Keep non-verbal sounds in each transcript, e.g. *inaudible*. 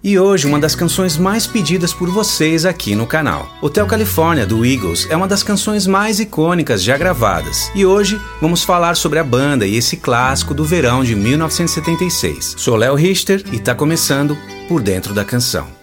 E hoje, uma das canções mais pedidas por vocês aqui no canal. Hotel California, do Eagles, é uma das canções mais icônicas já gravadas. E hoje vamos falar sobre a banda e esse clássico do verão de 1976. Sou Léo Richter e está começando Por Dentro da Canção.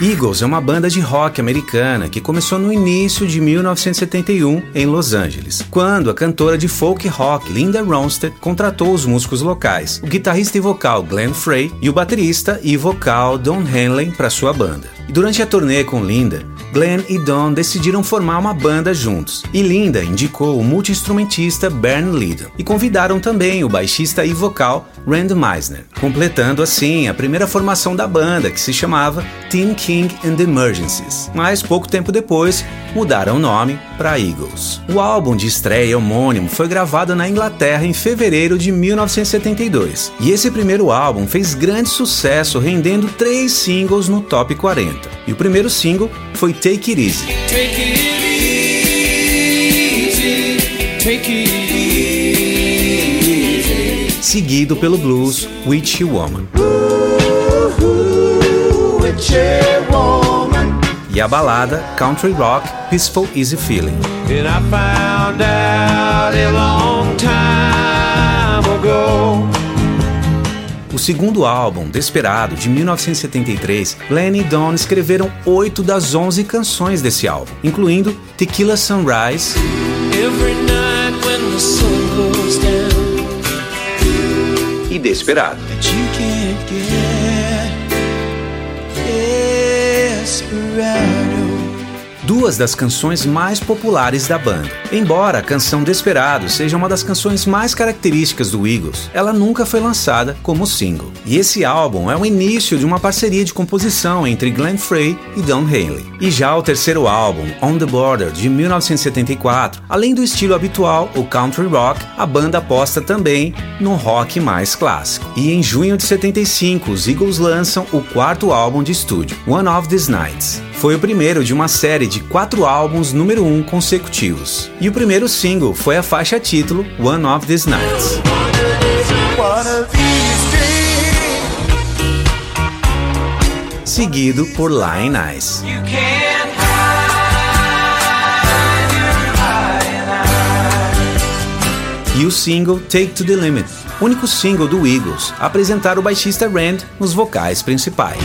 Eagles é uma banda de rock americana que começou no início de 1971 em Los Angeles, quando a cantora de folk rock Linda Ronstadt contratou os músicos locais, o guitarrista e vocal Glenn Frey e o baterista e vocal Don Henley para sua banda. E durante a turnê com Linda, Glenn e Don decidiram formar uma banda juntos, e Linda indicou o multi-instrumentista Bernd Lydon, e convidaram também o baixista e vocal Rand Meisner, completando assim a primeira formação da banda, que se chamava Teen King and the Emergencies. Mas pouco tempo depois, mudaram o nome para Eagles. O álbum de estreia homônimo foi gravado na Inglaterra em fevereiro de 1972, e esse primeiro álbum fez grande sucesso, rendendo três singles no top 40. E o primeiro single foi Take It Easy. Take it easy, take it easy. Seguido pelo blues Witchy Woman. E a balada Country Rock Peaceful Easy Feeling. O segundo álbum, Desperado, de 1973, Lenny e Don escreveram oito das onze canções desse álbum, incluindo Tequila Sunrise e Desperado. Duas das canções mais populares da banda. Embora a canção Desperado seja uma das canções mais características do Eagles, ela nunca foi lançada como single. E esse álbum é o início de uma parceria de composição entre Glenn Frey e Don Henley. E já o terceiro álbum, On the Border, de 1974, além do estilo habitual, o country rock, a banda aposta também no rock mais clássico. E em junho de 75, os Eagles lançam o quarto álbum de estúdio, One of These Nights. Foi o primeiro de uma série de quatro álbuns número um consecutivos. E o primeiro single foi a faixa título One of These Nights. Seguido por Line Eyes. E o single Take to the Limit, único single do Eagles a apresentar o baixista Rand nos vocais principais.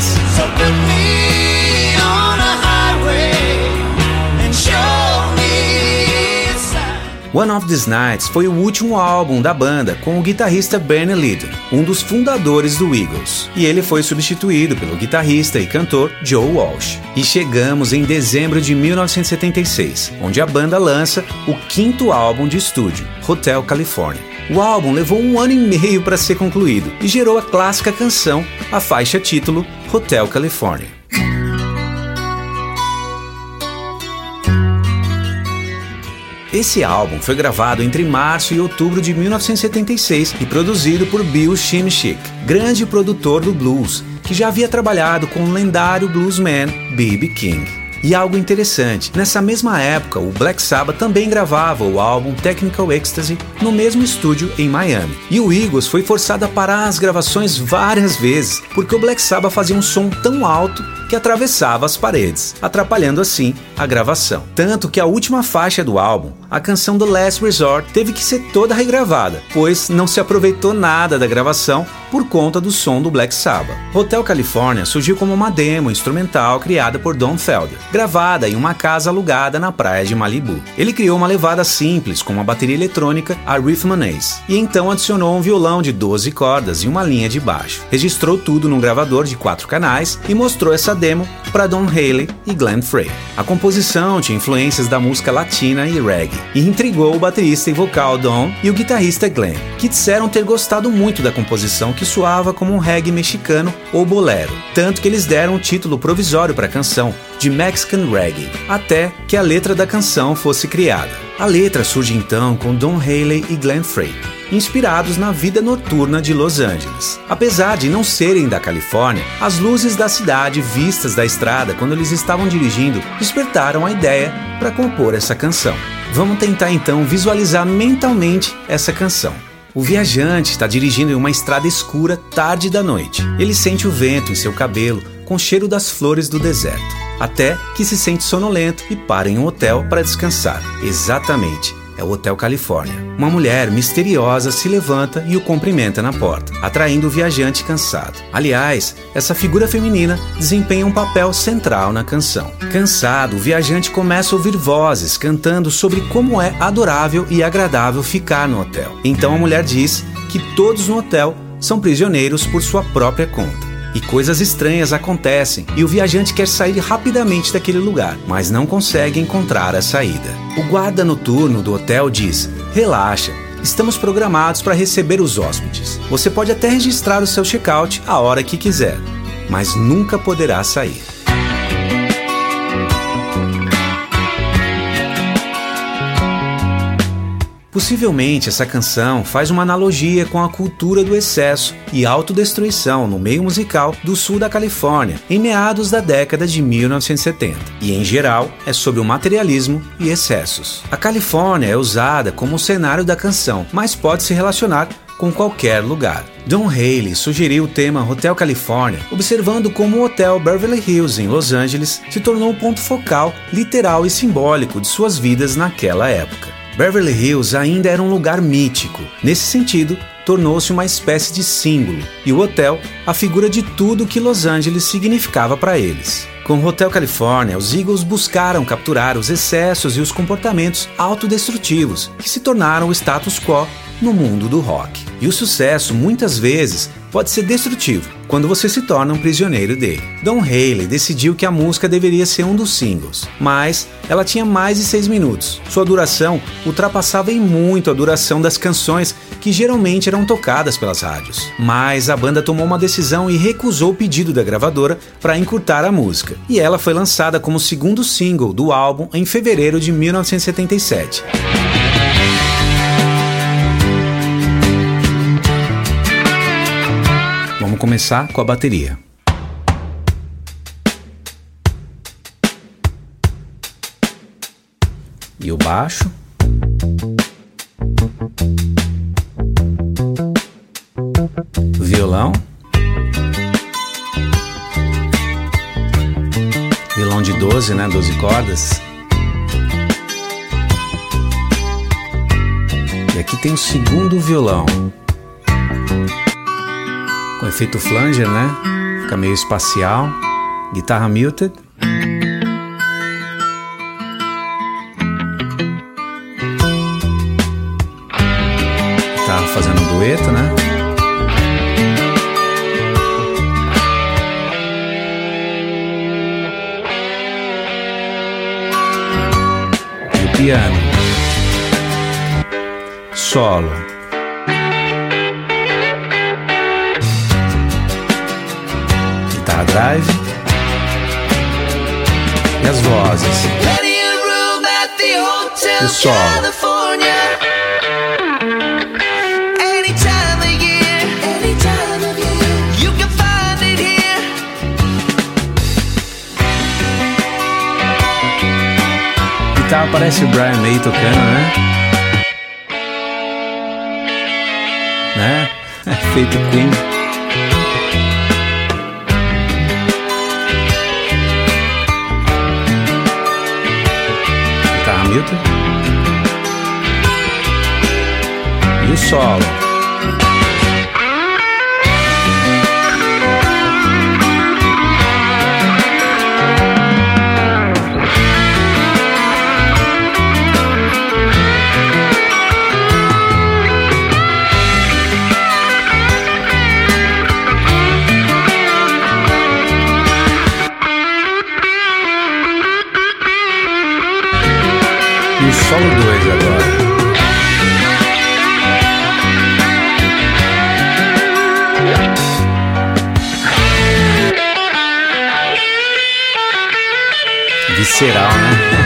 One of These Nights foi o último álbum da banda com o guitarrista Bernie Lydon, um dos fundadores do Eagles, e ele foi substituído pelo guitarrista e cantor Joe Walsh. E chegamos em dezembro de 1976, onde a banda lança o quinto álbum de estúdio, Hotel California. O álbum levou um ano e meio para ser concluído e gerou a clássica canção, a faixa título Hotel California. Esse álbum foi gravado entre março e outubro de 1976 e produzido por Bill Shimshick, grande produtor do blues, que já havia trabalhado com o lendário bluesman B.B. King. E algo interessante, nessa mesma época, o Black Sabbath também gravava o álbum Technical Ecstasy no mesmo estúdio em Miami. E o Eagles foi forçado a parar as gravações várias vezes, porque o Black Sabbath fazia um som tão alto que atravessava as paredes, atrapalhando assim a gravação. Tanto que a última faixa do álbum, a canção do Last Resort, teve que ser toda regravada, pois não se aproveitou nada da gravação por conta do som do Black Sabbath. Hotel California surgiu como uma demo instrumental criada por Don Felder, gravada em uma casa alugada na praia de Malibu. Ele criou uma levada simples com uma bateria eletrônica, a Rhythmanase, e então adicionou um violão de 12 cordas e uma linha de baixo. Registrou tudo num gravador de quatro canais e mostrou essa demo para Don Haley e Glenn Frey. A composição tinha influências da música latina e reggae e intrigou o baterista e vocal Don e o guitarrista Glenn, que disseram ter gostado muito da composição que soava como um reggae mexicano ou bolero, tanto que eles deram um título provisório para a canção, de Mexican Reggae, até que a letra da canção fosse criada. A letra surge então com Don Haley e Glenn Frey, inspirados na vida noturna de Los Angeles. Apesar de não serem da Califórnia, as luzes da cidade vistas da estrada quando eles estavam dirigindo despertaram a ideia para compor essa canção. Vamos tentar então visualizar mentalmente essa canção. O viajante está dirigindo em uma estrada escura tarde da noite. Ele sente o vento em seu cabelo, com cheiro das flores do deserto. Até que se sente sonolento e para em um hotel para descansar. Exatamente é o Hotel Califórnia. Uma mulher misteriosa se levanta e o cumprimenta na porta, atraindo o viajante cansado. Aliás, essa figura feminina desempenha um papel central na canção. Cansado, o viajante começa a ouvir vozes cantando sobre como é adorável e agradável ficar no hotel. Então a mulher diz que todos no hotel são prisioneiros por sua própria conta. E coisas estranhas acontecem e o viajante quer sair rapidamente daquele lugar, mas não consegue encontrar a saída. O guarda noturno do hotel diz: Relaxa, estamos programados para receber os hóspedes. Você pode até registrar o seu check-out a hora que quiser, mas nunca poderá sair. Possivelmente essa canção faz uma analogia com a cultura do excesso e autodestruição no meio musical do sul da Califórnia em meados da década de 1970, e em geral é sobre o materialismo e excessos. A Califórnia é usada como cenário da canção, mas pode se relacionar com qualquer lugar. Don Haley sugeriu o tema Hotel California, observando como o Hotel Beverly Hills em Los Angeles se tornou o ponto focal, literal e simbólico de suas vidas naquela época. Beverly Hills ainda era um lugar mítico. Nesse sentido, tornou-se uma espécie de símbolo, e o hotel a figura de tudo que Los Angeles significava para eles. Com o Hotel California, os Eagles buscaram capturar os excessos e os comportamentos autodestrutivos que se tornaram o status quo no mundo do rock. E o sucesso, muitas vezes, pode ser destrutivo quando você se torna um prisioneiro dele. Don Haley decidiu que a música deveria ser um dos singles, mas ela tinha mais de seis minutos. Sua duração ultrapassava em muito a duração das canções que geralmente eram tocadas pelas rádios. Mas a banda tomou uma decisão e recusou o pedido da gravadora para encurtar a música, e ela foi lançada como segundo single do álbum em fevereiro de 1977. Vamos começar com a bateria. E o baixo. Violão. Violão de 12, né? 12 cordas. E aqui tem o segundo violão efeito flanger, né? Fica meio espacial. Guitarra muted. Tá fazendo um dueto, né? E o piano. Solo. Drive e as vozes. E o solo. Guitarra parece o Brian May tocando, né? Né? *laughs* Feito Queen. E o solo. Solo 2 agora. Visceral, né?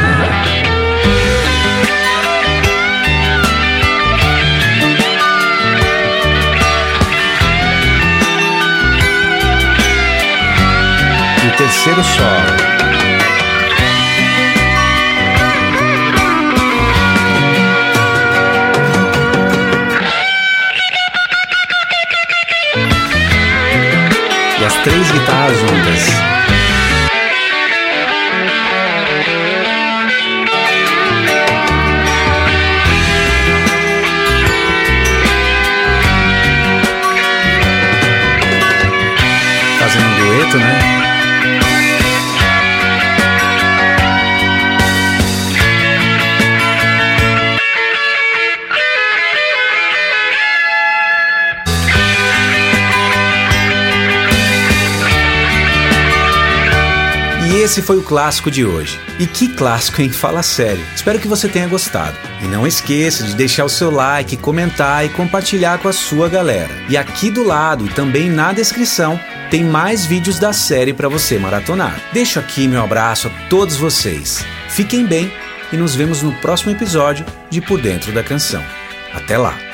o terceiro solo. três guitarras juntas. fazendo um dueto, né? Esse foi o clássico de hoje. E que clássico, hein? Fala sério. Espero que você tenha gostado. E não esqueça de deixar o seu like, comentar e compartilhar com a sua galera. E aqui do lado e também na descrição tem mais vídeos da série para você maratonar. Deixo aqui meu abraço a todos vocês. Fiquem bem e nos vemos no próximo episódio de Por Dentro da Canção. Até lá!